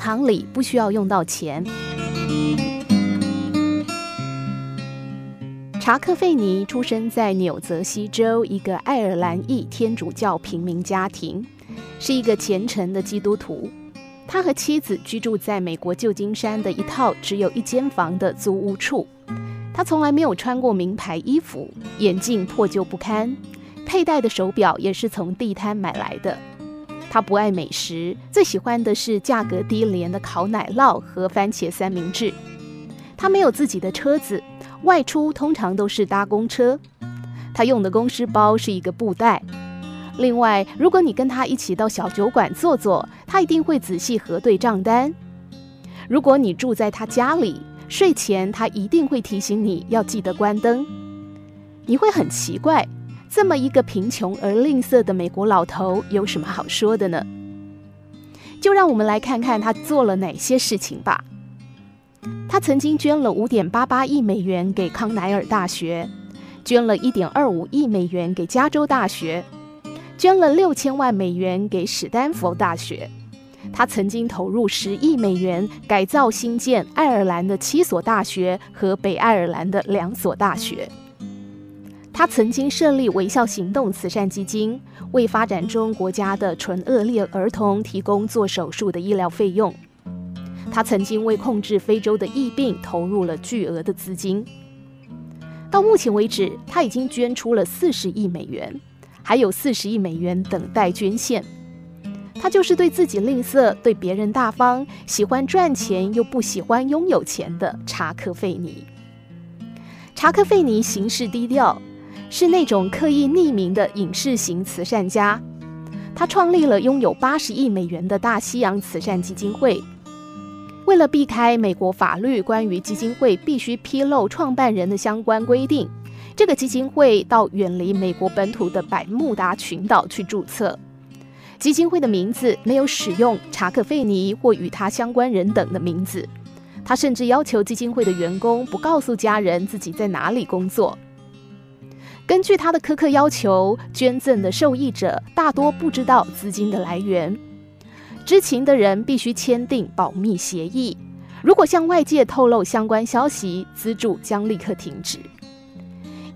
堂里不需要用到钱。查克·费尼出生在纽泽西州一个爱尔兰裔天主教平民家庭，是一个虔诚的基督徒。他和妻子居住在美国旧金山的一套只有一间房的租屋处。他从来没有穿过名牌衣服，眼镜破旧不堪，佩戴的手表也是从地摊买来的。他不爱美食，最喜欢的是价格低廉的烤奶酪和番茄三明治。他没有自己的车子。外出通常都是搭公车，他用的公事包是一个布袋。另外，如果你跟他一起到小酒馆坐坐，他一定会仔细核对账单。如果你住在他家里，睡前他一定会提醒你要记得关灯。你会很奇怪，这么一个贫穷而吝啬的美国老头有什么好说的呢？就让我们来看看他做了哪些事情吧。他曾经捐了五点八八亿美元给康奈尔大学，捐了一点二五亿美元给加州大学，捐了六千万美元给史丹佛大学。他曾经投入十亿美元改造新建爱尔兰的七所大学和北爱尔兰的两所大学。他曾经设立微笑行动慈善基金，为发展中国家的纯恶劣儿童提供做手术的医疗费用。他曾经为控制非洲的疫病投入了巨额的资金。到目前为止，他已经捐出了四十亿美元，还有四十亿美元等待捐献。他就是对自己吝啬、对别人大方、喜欢赚钱又不喜欢拥有钱的查克·费尼。查克·费尼行事低调，是那种刻意匿名的隐士型慈善家。他创立了拥有八十亿美元的大西洋慈善基金会。为了避开美国法律关于基金会必须披露创办人的相关规定，这个基金会到远离美国本土的百慕达群岛去注册。基金会的名字没有使用查克·费尼或与他相关人等的名字。他甚至要求基金会的员工不告诉家人自己在哪里工作。根据他的苛刻要求，捐赠的受益者大多不知道资金的来源。知情的人必须签订保密协议。如果向外界透露相关消息，资助将立刻停止。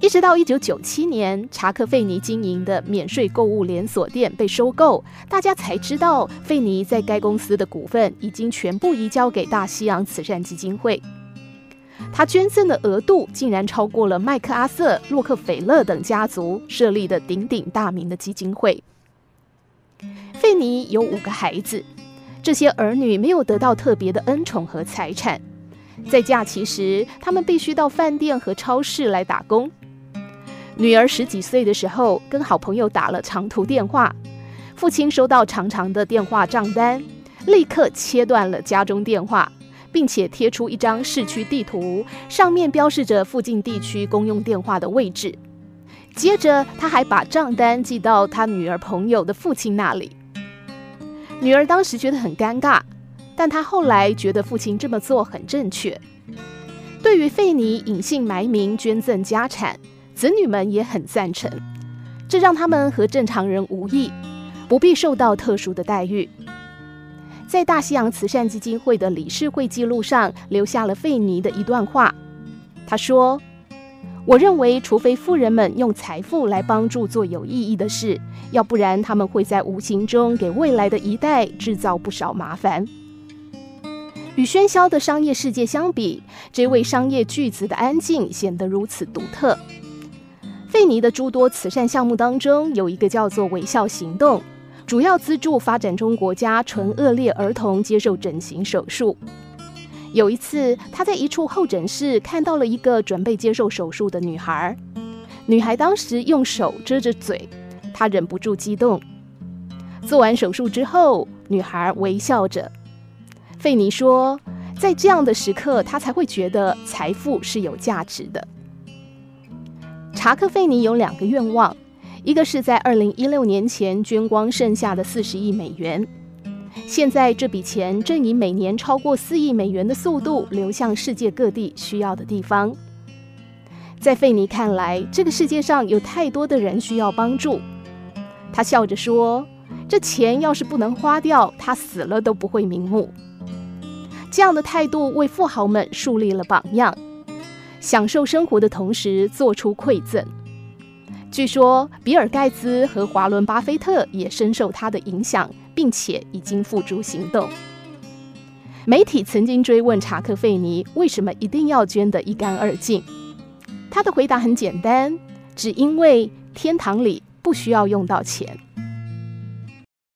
一直到一九九七年，查克·费尼经营的免税购物连锁店被收购，大家才知道费尼在该公司的股份已经全部移交给大西洋慈善基金会。他捐赠的额度竟然超过了麦克阿瑟、洛克菲勒等家族设立的鼎鼎大名的基金会。费尼有五个孩子，这些儿女没有得到特别的恩宠和财产。在假期时，他们必须到饭店和超市来打工。女儿十几岁的时候，跟好朋友打了长途电话，父亲收到长长的电话账单，立刻切断了家中电话，并且贴出一张市区地图，上面标示着附近地区公用电话的位置。接着，他还把账单寄到他女儿朋友的父亲那里。女儿当时觉得很尴尬，但她后来觉得父亲这么做很正确。对于费尼隐姓埋名捐赠家产，子女们也很赞成，这让他们和正常人无异，不必受到特殊的待遇。在大西洋慈善基金会的理事会记录上留下了费尼的一段话，他说。我认为，除非富人们用财富来帮助做有意义的事，要不然他们会在无形中给未来的一代制造不少麻烦。与喧嚣的商业世界相比，这位商业巨子的安静显得如此独特。费尼的诸多慈善项目当中，有一个叫做“微笑行动”，主要资助发展中国家唇腭裂儿童接受整形手术。有一次，他在一处候诊室看到了一个准备接受手术的女孩。女孩当时用手遮着嘴，他忍不住激动。做完手术之后，女孩微笑着。费尼说，在这样的时刻，他才会觉得财富是有价值的。查克·费尼有两个愿望，一个是在二零一六年前捐光剩下的四十亿美元。现在这笔钱正以每年超过四亿美元的速度流向世界各地需要的地方。在费尼看来，这个世界上有太多的人需要帮助。他笑着说：“这钱要是不能花掉，他死了都不会瞑目。”这样的态度为富豪们树立了榜样，享受生活的同时做出馈赠。据说，比尔·盖茨和华伦·巴菲特也深受他的影响，并且已经付诸行动。媒体曾经追问查克·费尼为什么一定要捐得一干二净，他的回答很简单：只因为天堂里不需要用到钱。